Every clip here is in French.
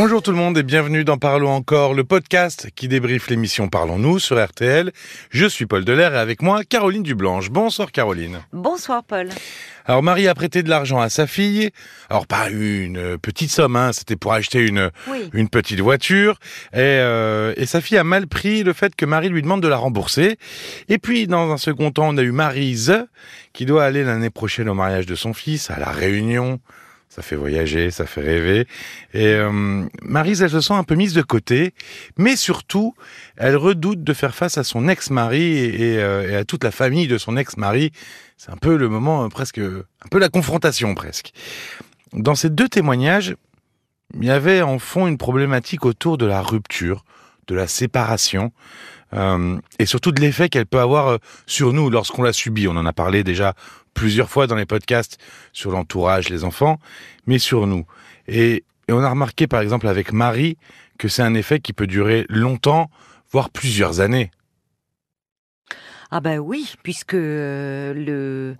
Bonjour tout le monde et bienvenue dans Parlons encore, le podcast qui débriefe l'émission Parlons-nous sur RTL. Je suis Paul Delair et avec moi Caroline Dublanche. Bonsoir Caroline. Bonsoir Paul. Alors Marie a prêté de l'argent à sa fille. Alors pas une petite somme, hein, c'était pour acheter une, Oui. une petite voiture. Et, euh, et sa fille a mal pris le fait que Marie lui demande de la rembourser. Et puis dans un second temps, on a eu Marise qui doit aller l'année prochaine au mariage de son fils, à la Réunion. Ça fait voyager, ça fait rêver. Et euh, Marise, elle se sent un peu mise de côté, mais surtout, elle redoute de faire face à son ex-mari et, euh, et à toute la famille de son ex-mari. C'est un peu le moment, euh, presque, un peu la confrontation presque. Dans ces deux témoignages, il y avait en fond une problématique autour de la rupture, de la séparation, euh, et surtout de l'effet qu'elle peut avoir euh, sur nous lorsqu'on l'a subit. On en a parlé déjà plusieurs fois dans les podcasts sur l'entourage, les enfants, mais sur nous. Et, on a remarqué par exemple avec Marie que c'est un effet qui peut durer longtemps, voire plusieurs années. Ah ben oui, puisque euh, le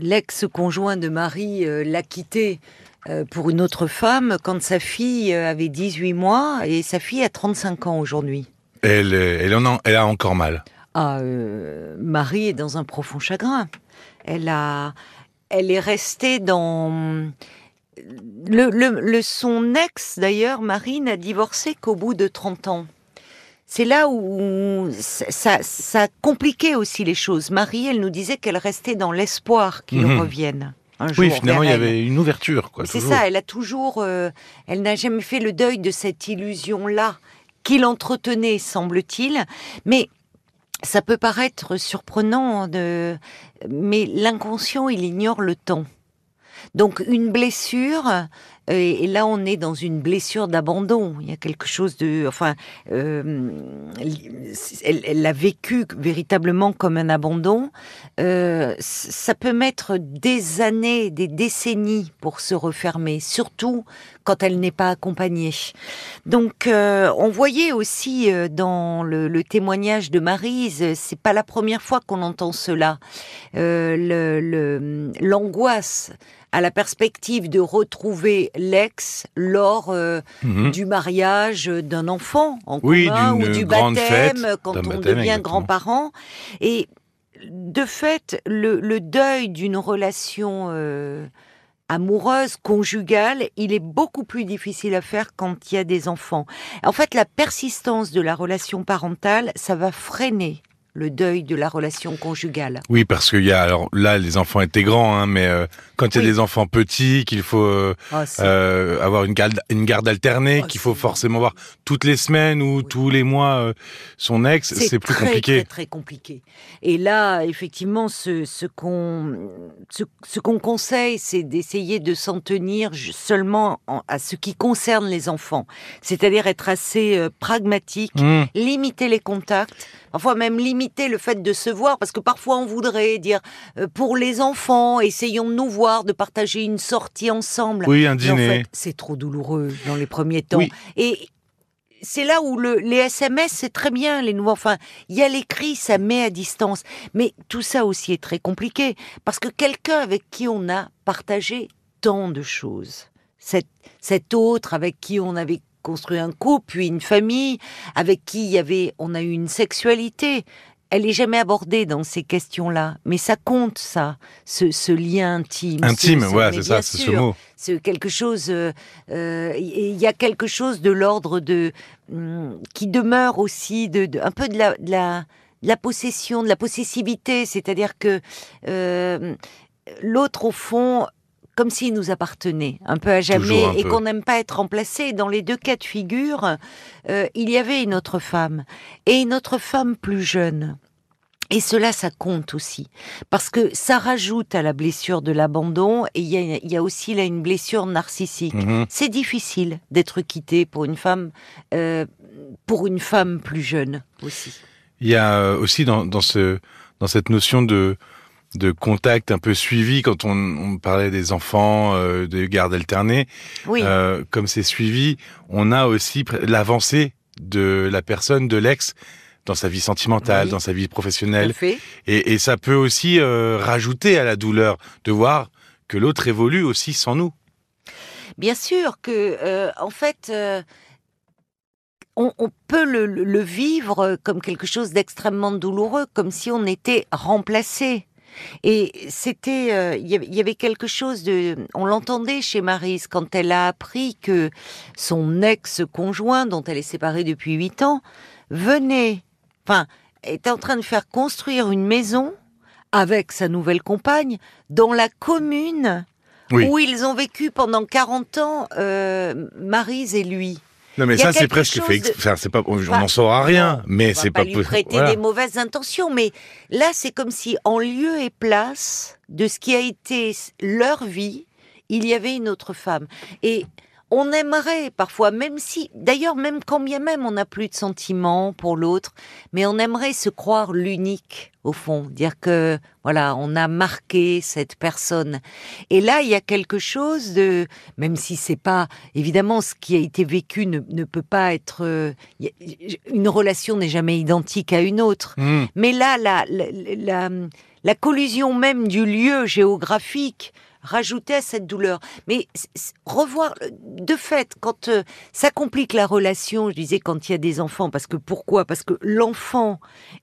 l'ex-conjoint de Marie l'a quitté pour une autre femme quand sa fille avait 18 mois et sa fille a 35 ans aujourd'hui. Elle, euh, elle, en a, elle a encore mal. Ah, euh, Marie est dans un profond chagrin. Elle a, elle est restée dans le, le, le- son ex d'ailleurs. Marie n'a divorcé qu'au bout de 30 ans. C'est là où ça, compliqué aussi les choses. Marie, elle nous disait qu'elle restait dans l'espoir qu'il Mhm. revienne. Un Oui, jour finalement, il y avait une ouverture. C'est ça, elle a toujours, euh, elle n'a jamais fait le deuil de cette illusion-là qu'il entretenait, semble-t-il. Mais ça peut paraître surprenant, mais l'inconscient, il ignore le temps. Donc une blessure, et là on est dans une blessure d'abandon. Il y a quelque chose de, enfin, euh, elle l'a vécu véritablement comme un abandon. Euh, ça peut mettre des années, des décennies pour se refermer, surtout quand elle n'est pas accompagnée. Donc, euh, on voyait aussi dans le, témoignage de Marise, c'est pas la première fois qu'on entend cela, l'angoisse à la perspective de retrouver l'ex lors euh, Mhm. du mariage d'un enfant en Oui, commun ou du baptême fête, quand on baptême, devient grand-parent. Et de fait, le, le deuil d'une relation euh, amoureuse, conjugale, il est beaucoup plus difficile à faire quand il y a des enfants. En fait, la persistance de la relation parentale, ça va freiner le deuil de la relation conjugale. Oui, parce qu'il y a alors là les enfants étaient grands, hein, mais euh, quand il y a des enfants petits, qu'il faut euh, euh, avoir une garde, une garde alternée, Oh, qu'il faut c'est- forcément voir toutes les semaines ou tous les mois son ex, c'est plus très, compliqué. Très, très compliqué. Et là, effectivement, ce, ce qu'on ce, ce qu'on conseille, c'est d'essayer de s'en tenir seulement en- à ce qui concerne les enfants. C'est-à-dire être assez pragmatique, Mmh. limiter les contacts, parfois même limiter le fait de se voir, parce que parfois on voudrait dire euh, pour les enfants, essayons de nous voir, de partager une sortie ensemble. Oui, un Mais en dîner. fait, c'est trop douloureux dans les premiers temps. Oui. Et c'est là où le, les SMS, c'est très bien, les nouveaux. Enfin, il y a l'écrit, ça met à distance. Mais tout ça aussi est très compliqué. Parce que quelqu'un avec qui on a partagé tant de choses, cet, cet autre avec qui on avait construit un couple, puis une famille, avec qui il y avait, on a eu une sexualité. Elle est jamais abordée dans ces questions-là, mais ça compte, ça, ce, ce lien intime. Intime, ce- ce- ouais, c'est ça, c'est ce mot. c'est quelque chose. euh, euh, Il y a quelque chose de l'ordre de hum, qui demeure aussi de, de- un peu de la, de la de la possession, de la possessivité, c'est-à-dire que euh, l'autre au fond comme s'il nous appartenait un peu à jamais et qu'on n'aime pas être remplacé. Dans les deux cas de figure, euh, il y avait une autre femme et une autre femme plus jeune. Et cela, ça compte aussi, parce que ça rajoute à la blessure de l'abandon, et il y a, il y a aussi là une blessure narcissique. Mhm. C'est difficile d'être quitté pour une femme, euh, pour une femme plus jeune aussi. Il y a euh, aussi dans, dans ce dans cette notion de de contact un peu suivi quand on, on parlait des enfants, euh, de garde alternée, Oui, euh, comme c'est suivi, on a aussi l'avancée de la personne, de l'ex, dans sa vie sentimentale, Oui. dans sa vie professionnelle. fait. Et, et ça peut aussi euh, rajouter à la douleur de voir que l'autre évolue aussi sans nous. Bien sûr que, en fait, on, on peut le vivre comme quelque chose d'extrêmement douloureux, comme si on était remplacé. Et c'était, euh, il y avait- il y avait quelque chose de, on l'entendait chez Marise quand elle a appris que son ex-conjoint, dont elle est séparée depuis huit ans, venait, enfin, était en train de faire construire une maison avec sa nouvelle compagne dans la commune Oui. où ils ont vécu pendant 40 ans, euh, Maryse et lui. Non, mais ça, c'est presque ex- de- Enfin, c'est pas. On n'en saura rien, non, mais c'est pas pas. lui prêter voilà. des mauvaises intentions, mais là, c'est comme si, en lieu et place de ce qui a été leur vie, il y avait une autre femme. Et on aimerait parfois, même si, d'ailleurs, même quand bien même on n'a plus de sentiments pour l'autre, mais on aimerait se croire l'unique au fond, dire que voilà, on a marqué cette personne. Et là, il y a quelque chose de, même si c'est pas évidemment ce qui a été vécu ne, ne peut pas être, euh, une relation n'est jamais identique à une autre. Hmm. Mais là, la, la, la, la collusion même du lieu géographique rajoutait à cette douleur. Mais revoir, de fait, quand euh, ça complique la relation, je disais quand il y a des enfants, parce que pourquoi? Parce que l'enfant,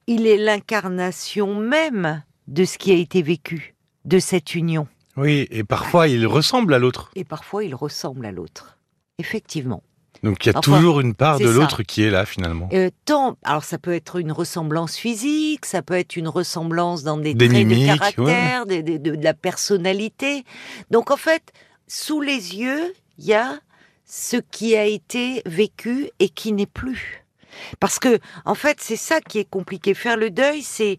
il est l'incarnation même de ce qui a été vécu, de cette union. Oui, et parfois, il ressemble à l'autre. Et parfois, il ressemble à l'autre. Effectivement. Donc, il y a Parfois, toujours une part de l'autre qui est là, finalement. Euh, tant, alors ça peut être une ressemblance physique, ça peut être une ressemblance dans des, Des traits mimiques, de caractère, de- de la personnalité. Donc en fait, sous les yeux, il y a ce qui a été vécu et qui n'est plus. Parce que, en fait, c'est ça qui est compliqué. Faire le deuil, c'est,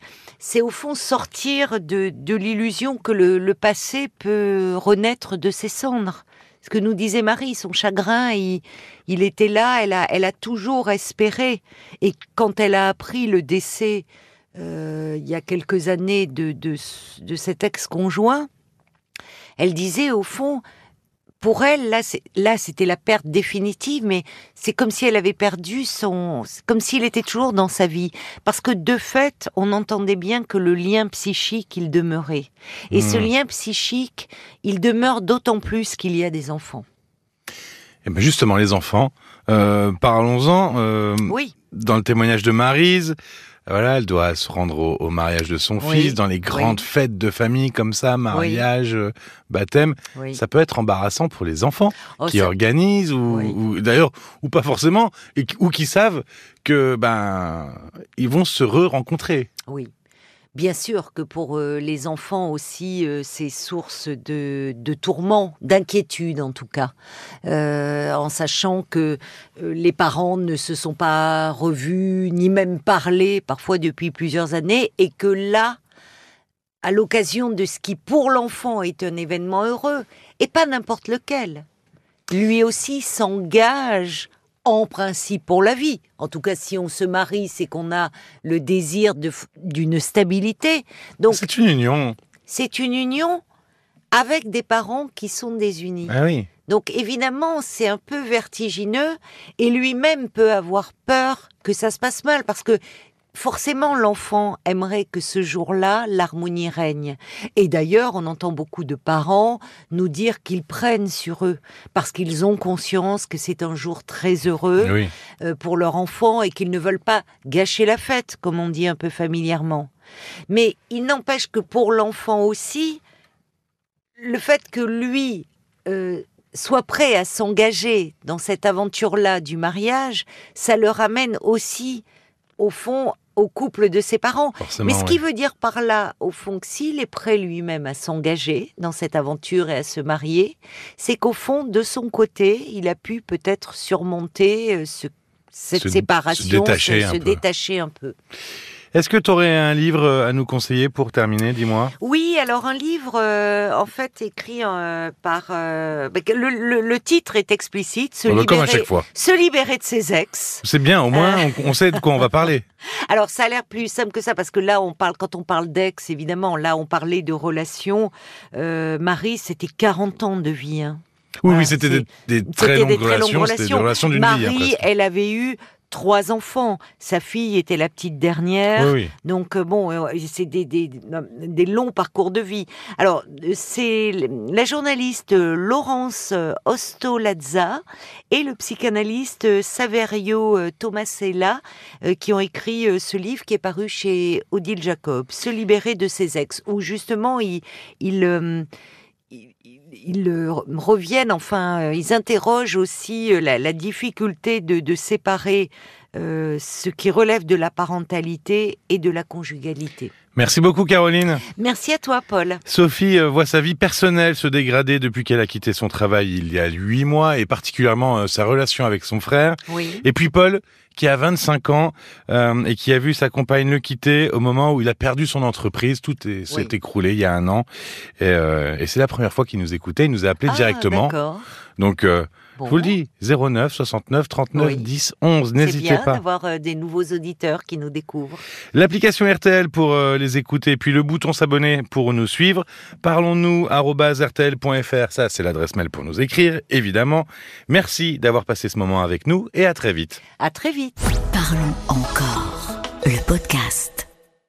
au fond sortir de, de l'illusion que le, le passé peut renaître de ses cendres. Ce que nous disait Marie, son chagrin, il, il était là, elle a, elle a toujours espéré. Et quand elle a appris le décès, euh, il y a quelques années, de, de, de cet ex-conjoint, elle disait au fond, pour elle, là, c'était la perte définitive, mais c'est comme si elle avait perdu son, comme s'il était toujours dans sa vie, parce que de fait, on entendait bien que le lien psychique, il demeurait, et ce Hmm. lien psychique, il demeure d'autant plus qu'il y a des enfants. Et ben justement, les enfants, euh, parlons-en. euh, Oui, Dans le témoignage de Marise, voilà, elle doit se rendre au, au mariage de son Oui, fils, dans les grandes oui. fêtes de famille comme ça, mariage, euh, baptême. Ça peut être embarrassant pour les enfants Oh, qui ça- organisent ou, d'ailleurs ou pas forcément et ou qui savent que ben ils vont se re-rencontrer. Oui. Bien sûr que pour euh, les enfants aussi, euh, c'est source de, de tourments, d'inquiétude en tout cas, Euh, en sachant que les parents ne se sont pas revus, ni même parlé parfois depuis plusieurs années, et que là, à l'occasion de ce qui pour l'enfant est un événement heureux, et pas n'importe lequel, lui aussi s'engage en principe pour la vie. En tout cas, si on se marie, c'est qu'on a le désir d'une stabilité. Donc, C'est une union. c'est une union avec des parents qui sont désunis. Ah oui. Donc, évidemment, c'est un peu vertigineux et lui-même peut avoir peur que ça se passe mal parce que forcément, l'enfant aimerait que ce jour-là, l'harmonie règne. Et d'ailleurs, on entend beaucoup de parents nous dire qu'ils prennent sur eux parce qu'ils ont conscience que c'est un jour très heureux Oui. euh, pour leur enfant et qu'ils ne veulent pas gâcher la fête, comme on dit un peu familièrement. Mais il n'empêche que pour l'enfant aussi, le fait que lui euh, soit prêt à s'engager dans cette aventure-là du mariage, ça le ramène aussi, au fond, au couple de ses parents. Forcément. Mais ce qui veut dire par là, au fond, que s'il est prêt lui-même à s'engager dans cette aventure et à se marier, c'est qu'au fond, de son côté, il a pu peut-être surmonter euh, ce- cette Se- séparation, se détacher un se peu. détacher un peu. Est-ce que tu aurais un livre à nous conseiller pour terminer Dis-moi? Oui, alors un livre, euh, en fait, écrit euh, par... euh, bah, le, le- le titre est explicite, se, bah, Comme à libérer, chaque fois. se libérer de ses ex. C'est bien, au moins Euh. on, on sait de quoi on va parler. Alors ça a l'air plus simple que ça parce que là on parle quand on parle d'ex évidemment là on parlait de relations. Euh, Marie c'était 40 ans de vie. hein. Oui, Voilà, oui, c'était des, très longues des très relations, longues c'était des relations. relations d'une vie. hein, Marie elle avait eu trois enfants. Sa fille était la petite dernière. Oui, oui. Donc euh, bon, euh, c'est des, des, des longs parcours de vie. Alors c'est la journaliste euh, Laurence Ostolazza et le psychanalyste Saverio Tomasella qui ont écrit ce livre qui est paru chez Odile Jacob, Se libérer de ses ex, où justement il, ils- reviennent, enfin, euh, ils interrogent aussi euh, la, difficulté de séparer euh, ce qui relève de la parentalité et de la conjugalité. Merci beaucoup, Caroline. Merci à toi, Paul. Sophie euh, voit sa vie personnelle se dégrader depuis qu'elle a quitté son travail il y a huit mois et particulièrement euh, sa relation avec son frère. Oui. Et puis Paul, qui a 25 ans euh, et qui a vu sa compagne le quitter au moment où il a perdu son entreprise. Tout est- s'est Oui. écroulé il y a un an. Et, euh, et c'est la première fois qu'il nous écoutait. Il nous a appelé Ah, directement. D'accord. Donc, euh, Bon. je vous le dis, 09 69 39 Oui. 10 11. C'est N'hésitez bien pas. d'avoir euh, des nouveaux auditeurs qui nous découvrent. L'application RTL pour euh, les écouter, puis le bouton s'abonner pour nous suivre. Parlons-nous rtl.fr, ça c'est l'adresse mail pour nous écrire, évidemment. Merci d'avoir passé ce moment avec nous et à très vite. À très vite. Parlons encore.